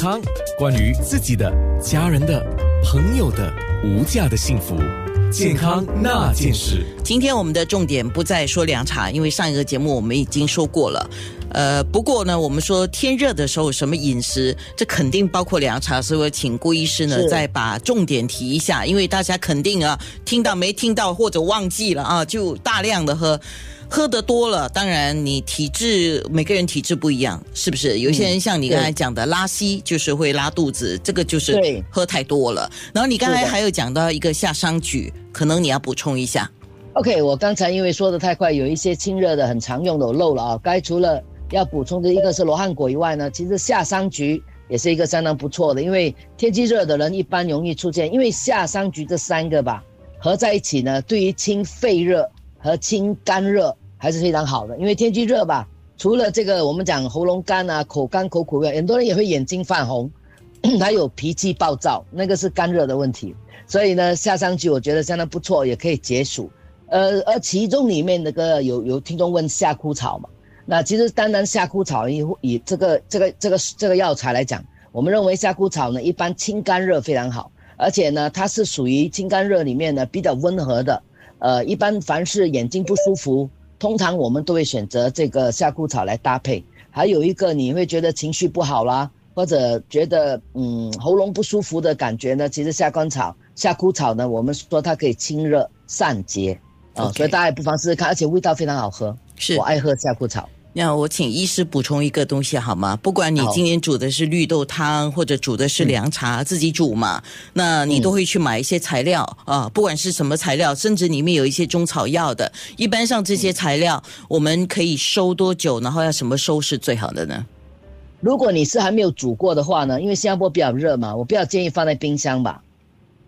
康，关于自己的、家人的、朋友的无价的幸福，健康那件事。今天我们的重点不再说凉茶，因为上一个节目我们已经说过了。呃，不过呢，我们说天热的时候什么饮食，这肯定包括凉茶，所以我请顾医师呢再把重点提一下，因为大家肯定啊听到没听到或者忘记了啊，就大量的喝。喝得多了，当然你体质每个人体质不一样，是不是？有些人像你刚才讲的拉稀，就是会拉肚子，这个就是喝太多了。然后你刚才还有讲到一个夏桑菊，可能你要补充一下。OK，我刚才因为说的太快，有一些清热的很常用的我漏了啊。该除了要补充的一个是罗汉果以外呢，其实夏桑菊也是一个相当不错的，因为天气热的人一般容易出现，因为夏桑菊这三个吧合在一起呢，对于清肺热。和清肝热还是非常好的，因为天气热吧，除了这个我们讲喉咙干啊、口干口苦外，很多人也会眼睛泛红，还有脾气暴躁，那个是肝热的问题。所以呢，下上去我觉得相当不错，也可以解暑。呃，而其中里面那个有有听众问夏枯草嘛，那其实单单夏枯草以以这个这个这个这个药材来讲，我们认为夏枯草呢一般清肝热非常好，而且呢它是属于清肝热里面呢比较温和的。呃，一般凡是眼睛不舒服，通常我们都会选择这个夏枯草来搭配。还有一个，你会觉得情绪不好啦，或者觉得嗯喉咙不舒服的感觉呢，其实夏枯草、夏枯草呢，我们说它可以清热散结啊，所以大家也不妨试试看，而且味道非常好喝，是我爱喝夏枯草。那我请医师补充一个东西好吗？不管你今天煮的是绿豆汤，或者煮的是凉茶，自己煮嘛，那你都会去买一些材料啊，不管是什么材料，甚至里面有一些中草药的。一般上这些材料，我们可以收多久？然后要什么收是最好的呢？如果你是还没有煮过的话呢，因为新加坡比较热嘛，我比较建议放在冰箱吧。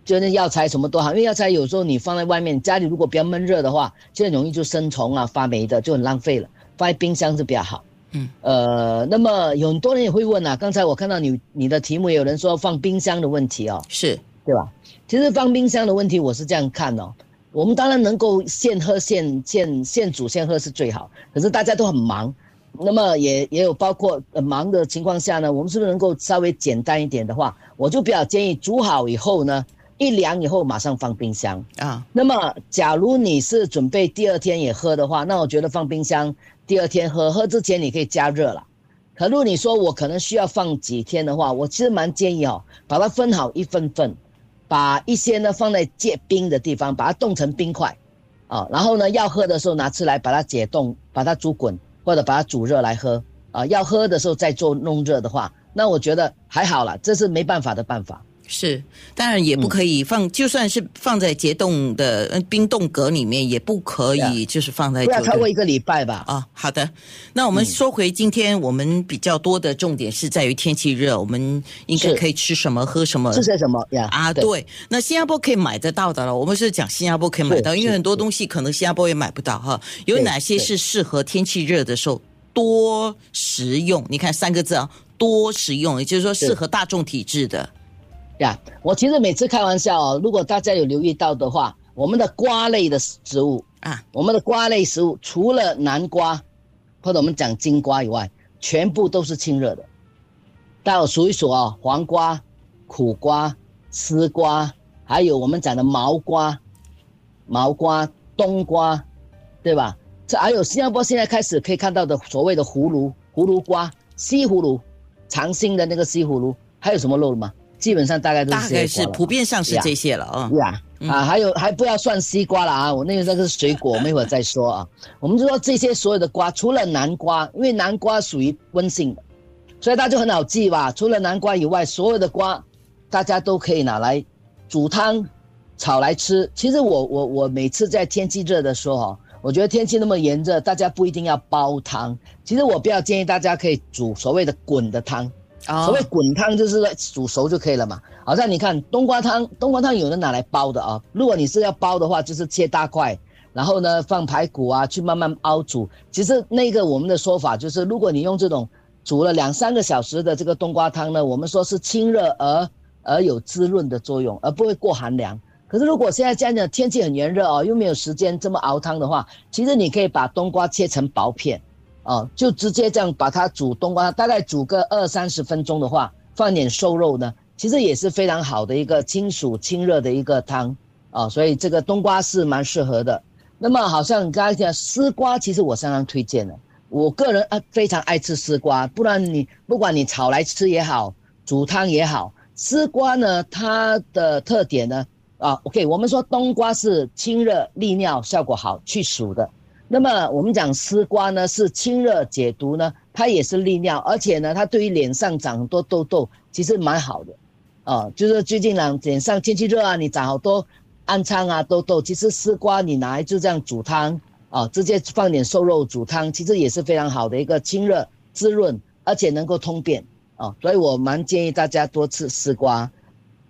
就那药材什么都好，因为药材有时候你放在外面，家里如果比较闷热的话，就很容易就生虫啊、发霉的，就很浪费了。放在冰箱是比较好，嗯，呃，那么有很多人也会问啊，刚才我看到你你的题目有人说放冰箱的问题哦，是。对吧？其实放冰箱的问题我是这样看哦，我们当然能够现喝现现现煮现喝是最好，可是大家都很忙，那么也也有包括忙的情况下呢，我们是不是能够稍微简单一点的话，我就比较建议煮好以后呢。一凉以后马上放冰箱。啊。那么，假如你是准备第二天也喝的话，那我觉得放冰箱第二天喝，喝之前你可以加热了。可如果你说我可能需要放几天的话，我其实蛮建议哦，把它分好一份份，把一些呢放在结冰的地方，把它冻成冰块啊。然后呢，要喝的时候拿出来把它解冻，把它煮滚或者把它煮热来喝啊。要喝的时候再做弄热的话，那我觉得还好了，这是没办法的办法。是，当然也不可以放，就算是放在结冻的冰冻格里面，也不可以，就是放在不要超过一个礼拜吧。啊，好的。那我们说回今天，我们比较多的重点是在于天气热，我们应该可以吃什么、喝什么？吃些什么呀？啊，对。那新加坡可以买得到的了，我们是讲新加坡可以买到，因为很多东西可能新加坡也买不到哈。有哪些是适合天气热的时候多食用？你看三个字啊，多食用，也就是说适合大众体质的。呀，我其实每次开玩笑哦，如果大家有留意到的话，我们的瓜类的植物啊，我们的瓜类食物除了南瓜或者我们讲金瓜以外，全部都是清热的。大家数一数啊，黄瓜、苦瓜、丝瓜，还有我们讲的毛瓜、毛瓜、冬瓜，对吧？这还有新加坡现在开始可以看到的所谓的葫芦、葫芦瓜、西葫芦、长兴的那个西葫芦，还有什么肉吗？基本上大概都是大概是普遍上是这些了啊。呀啊，还有还不要算西瓜了啊！我那个那个是水果，我们一会儿再说啊。我们就说这些所有的瓜，除了南瓜，因为南瓜属于温性的，所以大家就很好记吧。除了南瓜以外，所有的瓜，大家都可以拿来煮汤、炒来吃。其实我我我每次在天气热的时候哈，我觉得天气那么炎热，大家不一定要煲汤。其实我比较建议大家可以煮所谓的滚的汤。所谓滚汤就是煮熟就可以了嘛。好像你看冬瓜汤，冬瓜汤有人拿来煲的啊。如果你是要煲的话，就是切大块，然后呢放排骨啊去慢慢熬煮。其实那个我们的说法就是，如果你用这种煮了两三个小时的这个冬瓜汤呢，我们说是清热而而有滋润的作用，而不会过寒凉。可是如果现在这样的，天气很炎热哦，又没有时间这么熬汤的话，其实你可以把冬瓜切成薄片。哦，就直接这样把它煮冬瓜，大概煮个二三十分钟的话，放点瘦肉呢，其实也是非常好的一个清暑清热的一个汤啊，所以这个冬瓜是蛮适合的。那么好像刚才讲丝瓜，其实我相当推荐的。我个人啊非常爱吃丝瓜，不然你不管你炒来吃也好，煮汤也好，丝瓜呢它的特点呢啊，OK，我们说冬瓜是清热利尿效果好去暑的，那么我们讲丝瓜呢是清热解毒呢，它也是利尿，而且呢它对于脸上长很多痘痘其实蛮好的，啊，就是最近呢脸上天气热啊，你长好多。暗疮啊，痘痘，其实丝瓜你拿来就这样煮汤啊，直接放点瘦肉煮汤，其实也是非常好的一个清热滋润，而且能够通便啊，所以我蛮建议大家多吃丝瓜。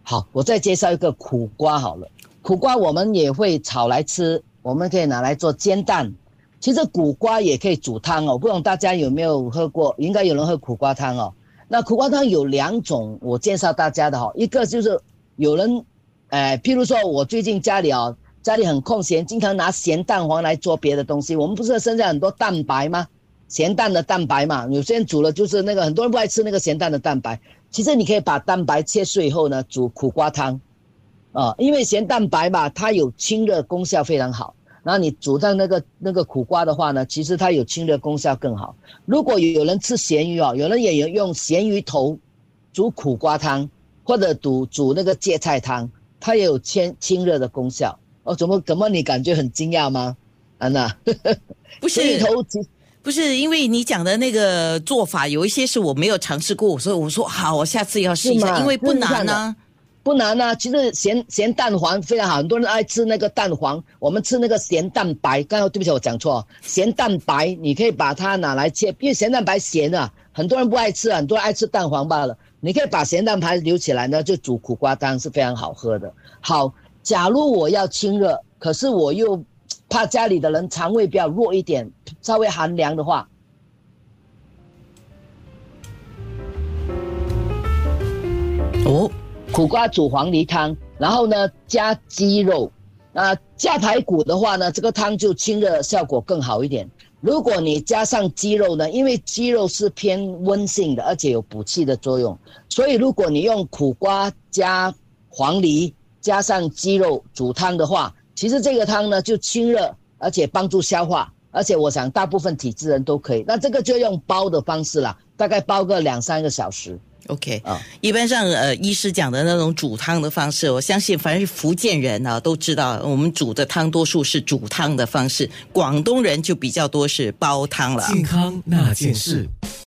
好，我再介绍一个苦瓜好了，苦瓜我们也会炒来吃，我们可以拿来做煎蛋。其实苦瓜也可以煮汤哦，不懂大家有没有喝过？应该有人喝苦瓜汤哦。那苦瓜汤有两种，我介绍大家的哈，一个就是有人。哎，譬如说，我最近家里啊，家里很空闲，经常拿咸蛋黄来做别的东西。我们不是剩下很多蛋白吗？咸蛋的蛋白嘛，有些人煮了就是那个，很多人不爱吃那个咸蛋的蛋白。其实你可以把蛋白切碎以后呢，煮苦瓜汤，啊，因为咸蛋白嘛，它有清热功效非常好。然后你煮上那个那个苦瓜的话呢，其实它有清热功效更好。如果有人吃咸鱼哦，有人也有用咸鱼头煮苦瓜汤，或者煮煮那个芥菜汤。它也有清清热的功效哦，怎么怎么你感觉很惊讶吗，安娜？不是，不是，因为你讲的那个做法有一些是我没有尝试过，所以我说好，我下次要试一下，因为不难呢，不难呢。其实咸咸蛋黄非常好，很多人爱吃那个蛋黄，我们吃那个咸蛋白。刚刚对不起，我讲错，咸蛋白你可以把它拿来切，因为咸蛋白咸啊，很多人不爱吃，啊很多人爱吃蛋黄罢了。你可以把咸蛋白留起来呢，就煮苦瓜汤是非常好喝的。好，假如我要清热，可是我又怕家里的人肠胃比较弱一点，稍微寒凉的话，哦，苦瓜煮黄梨汤，然后呢加鸡肉，那加排骨的话呢，这个汤就清热效果更好一点。如果你加上鸡肉呢，因为鸡肉是偏温性的，而且有补气的作用，所以如果你用苦瓜加黄梨加上鸡肉煮汤的话，其实这个汤呢就清热，而且帮助消化，而且我想大部分体质人都可以。那这个就用煲的方式啦，大概煲个两三个小时。OK 啊，一般上呃，医师讲的那种煮汤的方式，我相信凡是福建人啊都知道，我们煮的汤多数是煮汤的方式，广东人就比较多是煲汤了。健康那件事。